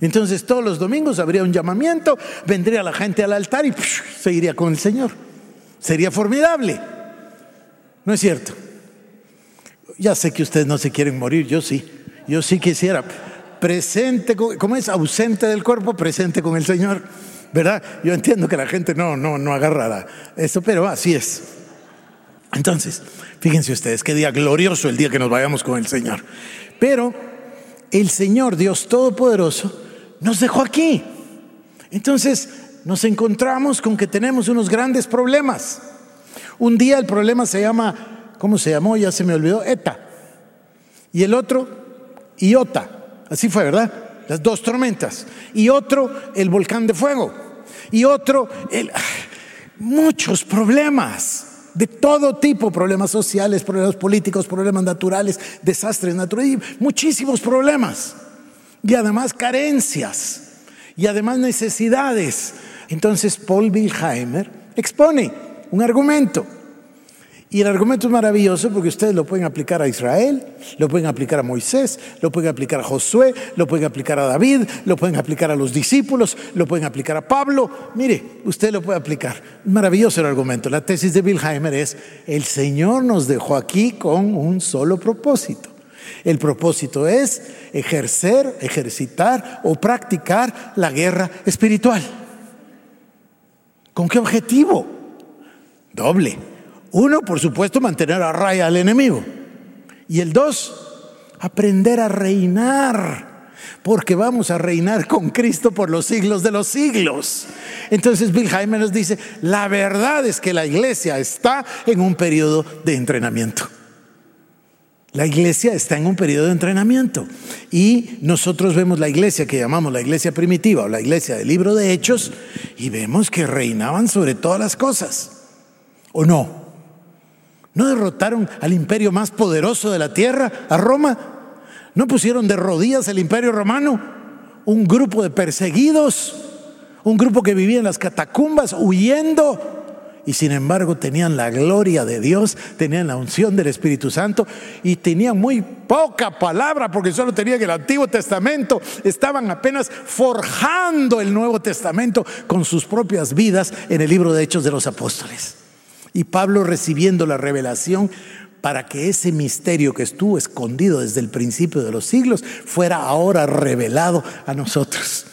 Entonces todos los domingos habría un llamamiento, vendría la gente al altar y se iría con el Señor. Sería formidable. ¿No es cierto? Ya sé que ustedes no se quieren morir, yo sí. Yo sí quisiera. Presente, ¿cómo es? Ausente del cuerpo, presente con el Señor. ¿Verdad? Yo entiendo que la gente no, no, no agarra eso, pero así es. Entonces, fíjense ustedes, qué día glorioso el día que nos vayamos con el Señor. Pero el Señor, Dios Todopoderoso, nos dejó aquí. Entonces nos encontramos con que tenemos unos grandes problemas. Un día el problema se llama, ¿cómo se llamó? Ya se me olvidó, ETA. Y el otro, IOTA. Así fue, ¿verdad? Las dos tormentas. Y otro, el volcán de fuego. Y otro, el, muchos problemas de todo tipo, problemas sociales, problemas políticos, problemas naturales, desastres naturales, muchísimos problemas y además carencias y además necesidades. Entonces Paul Wilheimer expone un argumento. Y el argumento es maravilloso porque ustedes lo pueden aplicar a Israel, lo pueden aplicar a Moisés, lo pueden aplicar a Josué, lo pueden aplicar a David, lo pueden aplicar a los discípulos, lo pueden aplicar a Pablo. Mire, usted lo puede aplicar. Maravilloso el argumento. La tesis de Wilheimer es, el Señor nos dejó aquí con un solo propósito. El propósito es ejercer, ejercitar o practicar la guerra espiritual. ¿Con qué objetivo? Doble. Uno, por supuesto, mantener a raya al enemigo. Y el dos, aprender a reinar. Porque vamos a reinar con Cristo por los siglos de los siglos. Entonces Bill Jaime nos dice, la verdad es que la iglesia está en un periodo de entrenamiento. La iglesia está en un periodo de entrenamiento y nosotros vemos la iglesia que llamamos la iglesia primitiva o la iglesia del libro de Hechos y vemos que reinaban sobre todas las cosas. ¿O no? ¿No derrotaron al imperio más poderoso de la tierra, a Roma? ¿No pusieron de rodillas el imperio romano? Un grupo de perseguidos, un grupo que vivía en las catacumbas huyendo y sin embargo tenían la gloria de Dios, tenían la unción del Espíritu Santo y tenían muy poca palabra porque solo tenían el Antiguo Testamento, estaban apenas forjando el Nuevo Testamento con sus propias vidas en el libro de Hechos de los Apóstoles. Y Pablo recibiendo la revelación para que ese misterio que estuvo escondido desde el principio de los siglos fuera ahora revelado a nosotros.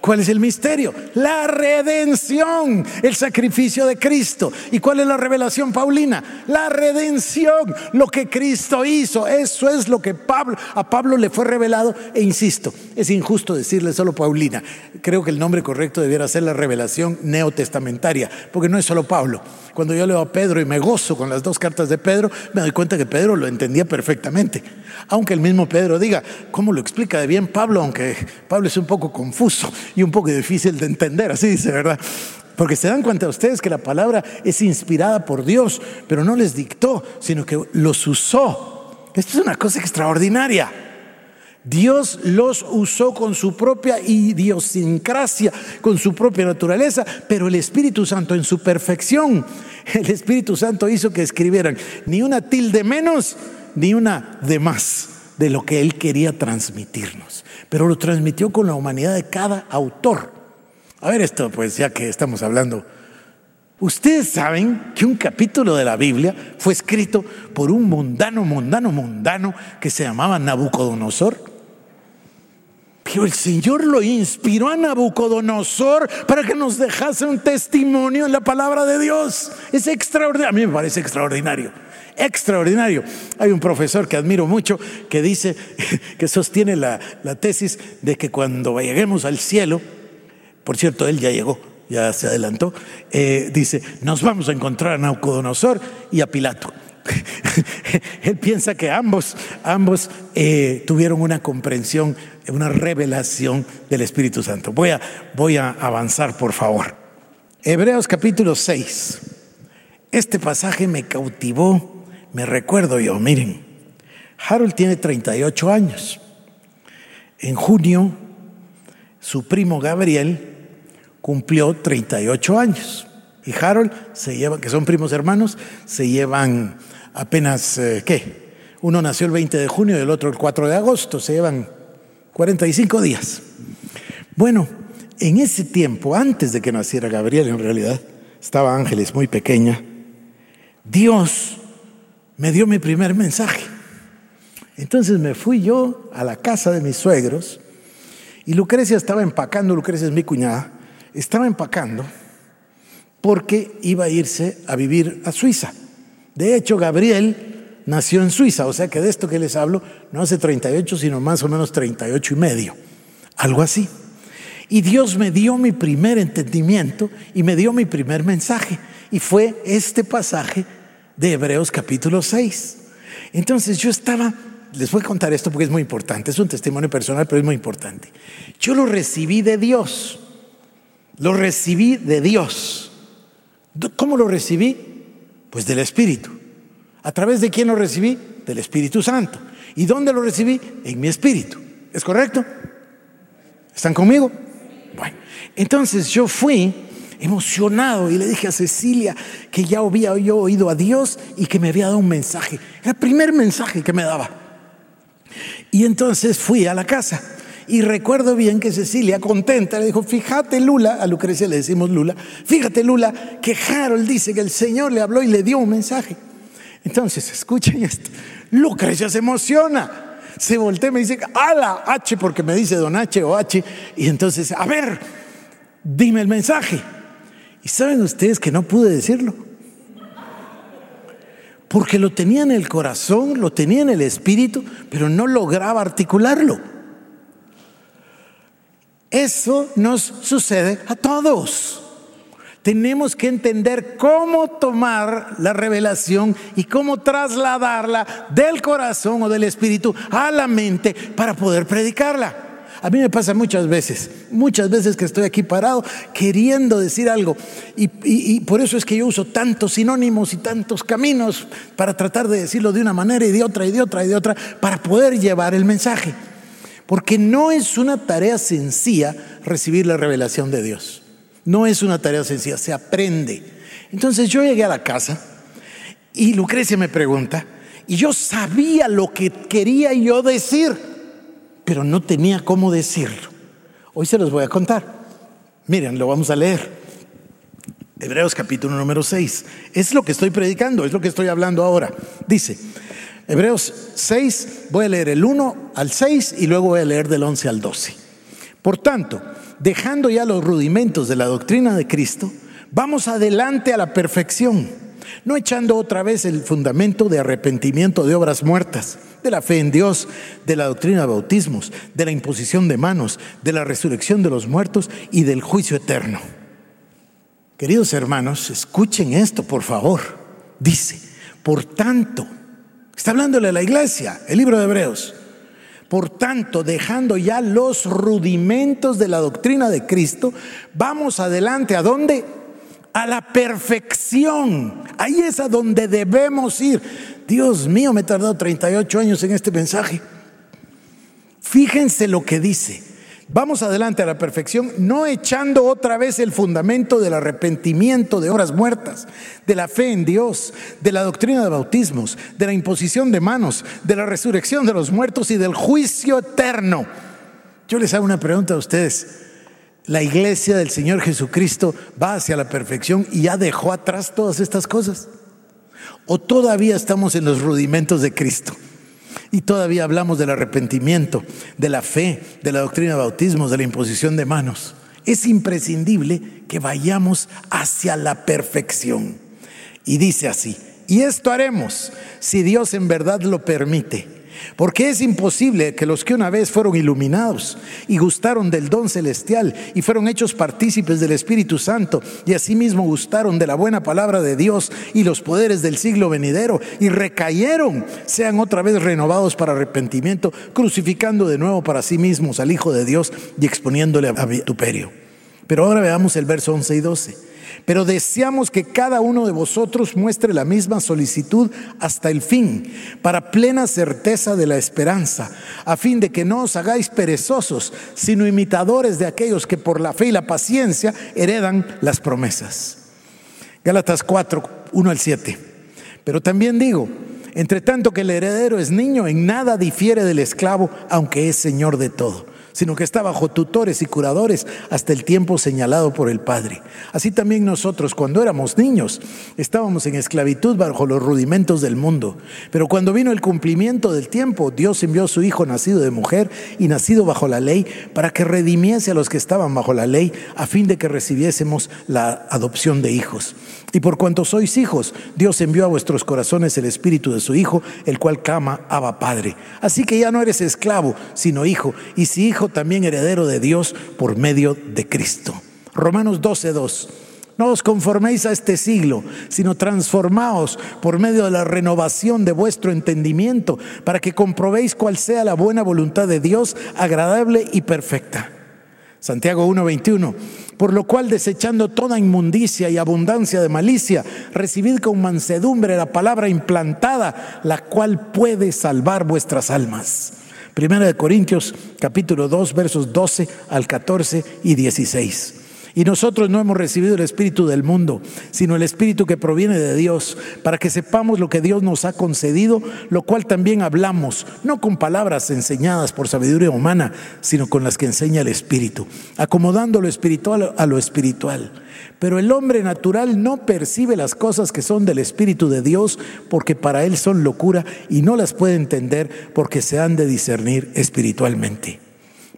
¿Cuál es el misterio? La redención, el sacrificio de Cristo. ¿Y cuál es la revelación paulina? La redención, lo que Cristo hizo. Eso es lo que a Pablo le fue revelado. E insisto, es injusto decirle solo paulina. Creo que el nombre correcto debiera ser la revelación neotestamentaria, porque no es solo Pablo. Cuando yo leo a Pedro y me gozo con las dos cartas de Pedro, me doy cuenta que Pedro lo entendía perfectamente. Aunque el mismo Pedro diga, ¿cómo lo explica de bien Pablo? Aunque Pablo es un poco confuso y un poco difícil de entender, así dice, ¿verdad? Porque se dan cuenta ustedes que la palabra es inspirada por Dios, pero no les dictó, sino que los usó. Esto es una cosa extraordinaria. Dios los usó con su propia idiosincrasia, con su propia naturaleza, pero el Espíritu Santo en su perfección, el Espíritu Santo hizo que escribieran ni una tilde menos, ni una de más de lo que Él quería transmitirnos. Pero lo transmitió con la humanidad de cada autor. A ver esto, pues ya que estamos hablando. Ustedes saben que un capítulo de la Biblia fue escrito por un mundano, mundano, mundano que se llamaba Nabucodonosor. que el Señor lo inspiró a Nabucodonosor para que nos dejase un testimonio en la palabra de Dios. Es extraordinario, a mí me parece extraordinario extraordinario. Hay un profesor que admiro mucho que dice, que sostiene la, tesis de que cuando lleguemos al cielo, por cierto, él ya llegó, ya se adelantó, eh, dice, nos vamos a encontrar a Naucodonosor y a Pilato. Él piensa que ambos, ambos eh, tuvieron una comprensión, una revelación del Espíritu Santo. Voy a, voy a avanzar, por favor. Hebreos capítulo 6. Este pasaje me cautivó, me recuerdo yo, miren, Harold tiene 38 años. En junio, su primo Gabriel cumplió 38 años. Y Harold se lleva, que son primos hermanos, se llevan apenas, eh, ¿qué? Uno nació el 20 de junio y el otro el 4 de agosto, se llevan 45 días. Bueno, en ese tiempo, antes de que naciera Gabriel en realidad, estaba Ángeles muy pequeña, Dios me dio mi primer mensaje. Entonces me fui yo a la casa de mis suegros y Lucrecia estaba empacando, Lucrecia es mi cuñada, estaba empacando porque iba a irse a vivir a Suiza. De hecho, Gabriel nació en Suiza, o sea que de esto que les hablo no hace 38, sino más o menos 38 y medio, algo así. Y Dios me dio mi primer entendimiento y me dio mi primer mensaje, y fue este pasaje de Hebreos capítulo 6. Entonces yo estaba, les voy a contar esto porque es muy importante, es un testimonio personal, pero es muy importante. Yo lo recibí de Dios, lo recibí de Dios. ¿Cómo lo recibí? Pues del Espíritu. ¿A través de quién lo recibí? Del Espíritu Santo. ¿Y dónde lo recibí? En mi espíritu. ¿Es correcto? ¿Están conmigo? Bueno, entonces yo fui emocionado y le dije a Cecilia que ya había yo oído a Dios y que me había dado un mensaje. Era el primer mensaje que me daba. Y entonces fui a la casa y recuerdo bien que Cecilia, contenta, le dijo, fíjate Lula, a Lucrecia le decimos Lula, fíjate Lula, que Harold dice que el Señor le habló y le dio un mensaje. Entonces, escuchen esto. Lucrecia se emociona. Se voltea y me dice, ala, H, porque me dice don H o H. Y entonces, a ver, dime el mensaje. Y saben ustedes que no pude decirlo. Porque lo tenía en el corazón, lo tenía en el espíritu, pero no lograba articularlo. Eso nos sucede a todos. Tenemos que entender cómo tomar la revelación y cómo trasladarla del corazón o del espíritu a la mente para poder predicarla. A mí me pasa muchas veces, muchas veces que estoy aquí parado queriendo decir algo y, por eso es que yo uso tantos sinónimos y tantos caminos para tratar de decirlo de una manera y de otra y de otra y de otra para poder llevar el mensaje. Porque no es una tarea sencilla recibir la revelación de Dios. No es una tarea sencilla, se aprende. Entonces yo llegué a la casa y Lucrecia me pregunta, y yo sabía lo que quería yo decir, pero no tenía cómo decirlo. Hoy se los voy a contar. Miren, lo vamos a leer. Hebreos capítulo número 6. Es lo que estoy predicando, es lo que estoy hablando ahora. Dice, Hebreos 6, voy a leer el 1 al 6 y luego voy a leer del 11 al 12. Por tanto, dejando ya los rudimentos de la doctrina de Cristo, vamos adelante a la perfección, no echando otra vez el fundamento de arrepentimiento de obras muertas, de la fe en Dios, de la doctrina de bautismos, de la imposición de manos, de la resurrección de los muertos y del juicio eterno. Queridos hermanos, escuchen esto, por favor. Dice, por tanto, Está hablándole a la iglesia, el libro de Hebreos. Por tanto, dejando ya los rudimentos de la doctrina de Cristo, vamos adelante. ¿A dónde? A la perfección. Ahí es a donde debemos ir. Dios mío, me he tardado 38 años en este mensaje. Fíjense lo que dice. Vamos adelante a la perfección, no echando otra vez el fundamento del arrepentimiento de horas muertas, de la fe en Dios, de la doctrina de bautismos, de la imposición de manos, de la resurrección de los muertos y del juicio eterno. Yo les hago una pregunta a ustedes. ¿La iglesia del Señor Jesucristo va hacia la perfección y ya dejó atrás todas estas cosas? ¿O todavía estamos en los rudimentos de Cristo? Y todavía hablamos del arrepentimiento, de la fe, de la doctrina de bautismos, de la imposición de manos. Es imprescindible que vayamos hacia la perfección. Y dice así, y esto haremos si Dios en verdad lo permite porque es imposible que los que una vez fueron iluminados y gustaron del don celestial y fueron hechos partícipes del Espíritu Santo y asimismo gustaron de la buena palabra de Dios y los poderes del siglo venidero y recayeron, sean otra vez renovados para arrepentimiento, crucificando de nuevo para sí mismos al Hijo de Dios y exponiéndole a vituperio. Pero ahora veamos el verso 11 y 12. Pero deseamos que cada uno de vosotros muestre la misma solicitud hasta el fin, para plena certeza de la esperanza, a fin de que no os hagáis perezosos, sino imitadores de aquellos que por la fe y la paciencia heredan las promesas. Gálatas 4, 1 al 7. Pero también digo, entre tanto que el heredero es niño, en nada difiere del esclavo, aunque es señor de todo sino que está bajo tutores y curadores hasta el tiempo señalado por el Padre. Así también nosotros, cuando éramos niños, estábamos en esclavitud bajo los rudimentos del mundo. Pero cuando vino el cumplimiento del tiempo, Dios envió a su Hijo nacido de mujer y nacido bajo la ley para que redimiese a los que estaban bajo la ley, a fin de que recibiésemos la adopción de hijos. Y por cuanto sois hijos, Dios envió a vuestros corazones el espíritu de su Hijo, el cual clama, Abba Padre. Así que ya no eres esclavo, sino hijo, y si hijo también heredero de Dios por medio de Cristo. Romanos 12:2. No os conforméis a este siglo, sino transformaos por medio de la renovación de vuestro entendimiento, para que comprobéis cuál sea la buena voluntad de Dios, agradable y perfecta. Santiago 1:21, por lo cual desechando toda inmundicia y abundancia de malicia, recibid con mansedumbre la palabra implantada, la cual puede salvar vuestras almas. Primera de Corintios capítulo 2 versos 12 al 14 y 16. Y nosotros no hemos recibido el Espíritu del mundo, sino el Espíritu que proviene de Dios, para que sepamos lo que Dios nos ha concedido, lo cual también hablamos, no con palabras enseñadas por sabiduría humana, sino con las que enseña el Espíritu, acomodando lo espiritual a lo espiritual. Pero el hombre natural no percibe las cosas que son del Espíritu de Dios, porque para él son locura y no las puede entender porque se han de discernir espiritualmente.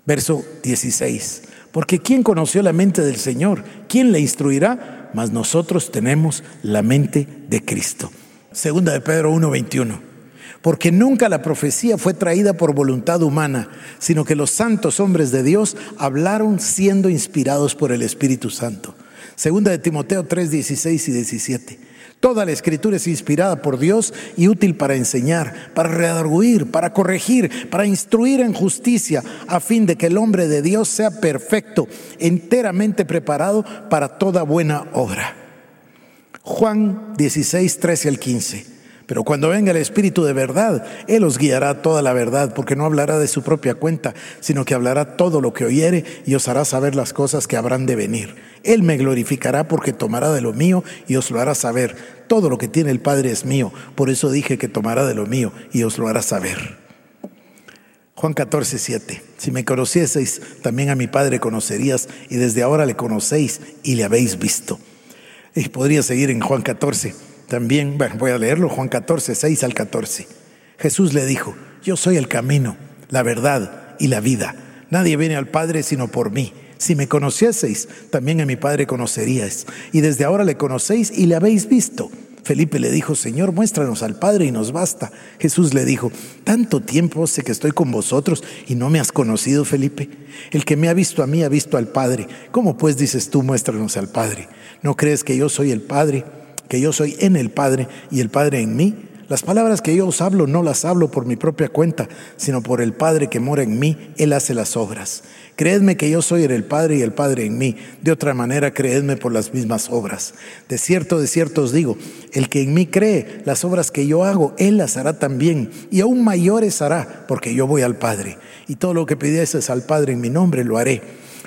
Verso 16. Porque ¿quién conoció la mente del Señor? ¿Quién le instruirá? Mas nosotros tenemos la mente de Cristo. Segunda de Pedro 1:21. Porque nunca la profecía fue traída por voluntad humana, sino que los santos hombres de Dios hablaron siendo inspirados por el Espíritu Santo. Segunda de Timoteo 3:16 y 17. Toda la escritura es inspirada por Dios y útil para enseñar, para redarguir, para corregir, para instruir en justicia, a fin de que el hombre de Dios sea perfecto, enteramente preparado para toda buena obra. Juan 16, 13 al 15. Pero cuando venga el Espíritu de verdad, Él os guiará toda la verdad, porque no hablará de su propia cuenta, sino que hablará todo lo que oyere y os hará saber las cosas que habrán de venir. Él me glorificará porque tomará de lo mío y os lo hará saber. Todo lo que tiene el Padre es mío, por eso dije que tomará de lo mío y os lo hará saber. Juan 14, 7. Si me conocieseis, también a mi Padre conocerías, y desde ahora le conocéis y le habéis visto. Y podría seguir en Juan 14. También, bueno, voy a leerlo, Juan 14, 6 al 14. Jesús le dijo, yo soy el camino, la verdad y la vida. Nadie viene al Padre sino por mí. Si me conocieseis, también a mi Padre conoceríais. Y desde ahora le conocéis y le habéis visto. Felipe le dijo, Señor, muéstranos al Padre y nos basta. Jesús le dijo, tanto tiempo sé que estoy con vosotros y no me has conocido, Felipe. El que me ha visto a mí ha visto al Padre. ¿Cómo pues dices tú, muéstranos al Padre? ¿No crees que yo soy el Padre, que yo soy en el Padre y el Padre en mí? Las palabras que yo os hablo no las hablo por mi propia cuenta, sino por el Padre que mora en mí, Él hace las obras. Creedme que yo soy en el Padre y el Padre en mí. De otra manera, creedme por las mismas obras. De cierto, de cierto os digo, el que en mí cree, las obras que yo hago, Él las hará también, y aún mayores hará, porque yo voy al Padre. Y todo lo que pidieses al Padre en mi nombre, lo haré,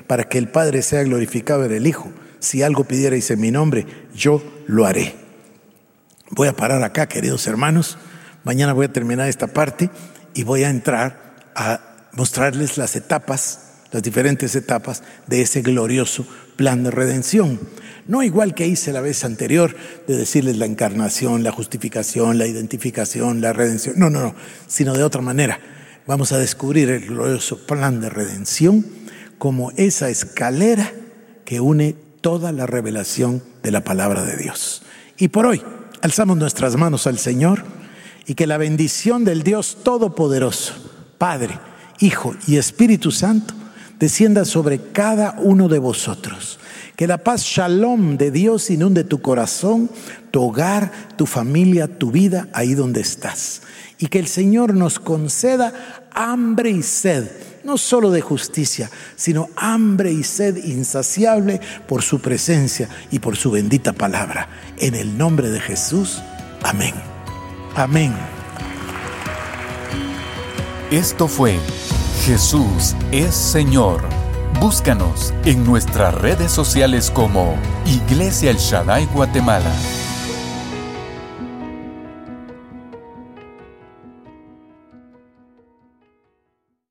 para que el Padre sea glorificado en el Hijo. Si algo pidierais en mi nombre, yo lo haré. Voy a parar acá, queridos hermanos. Mañana voy a terminar esta parte y voy a entrar a mostrarles las etapas las diferentes etapas de ese glorioso plan de redención. No igual que hice la vez anterior de decirles la encarnación, la justificación, la identificación, la redención. No, no, no, sino de otra manera. Vamos a descubrir el glorioso plan de redención como esa escalera que une toda la revelación de la palabra de Dios. Y por hoy, alzamos nuestras manos al Señor y que la bendición del Dios Todopoderoso, Padre, Hijo y Espíritu Santo, descienda sobre cada uno de vosotros. Que la paz shalom de Dios inunde tu corazón, tu hogar, tu familia, tu vida, ahí donde estás. Y que el Señor nos conceda hambre y sed, no solo de justicia, sino hambre y sed insaciable por su presencia y por su bendita palabra. En el nombre de Jesús, amén. Amén. Esto fue Jesús es Señor. Búscanos en nuestras redes sociales como Iglesia El Shaddai Guatemala.